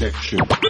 connection.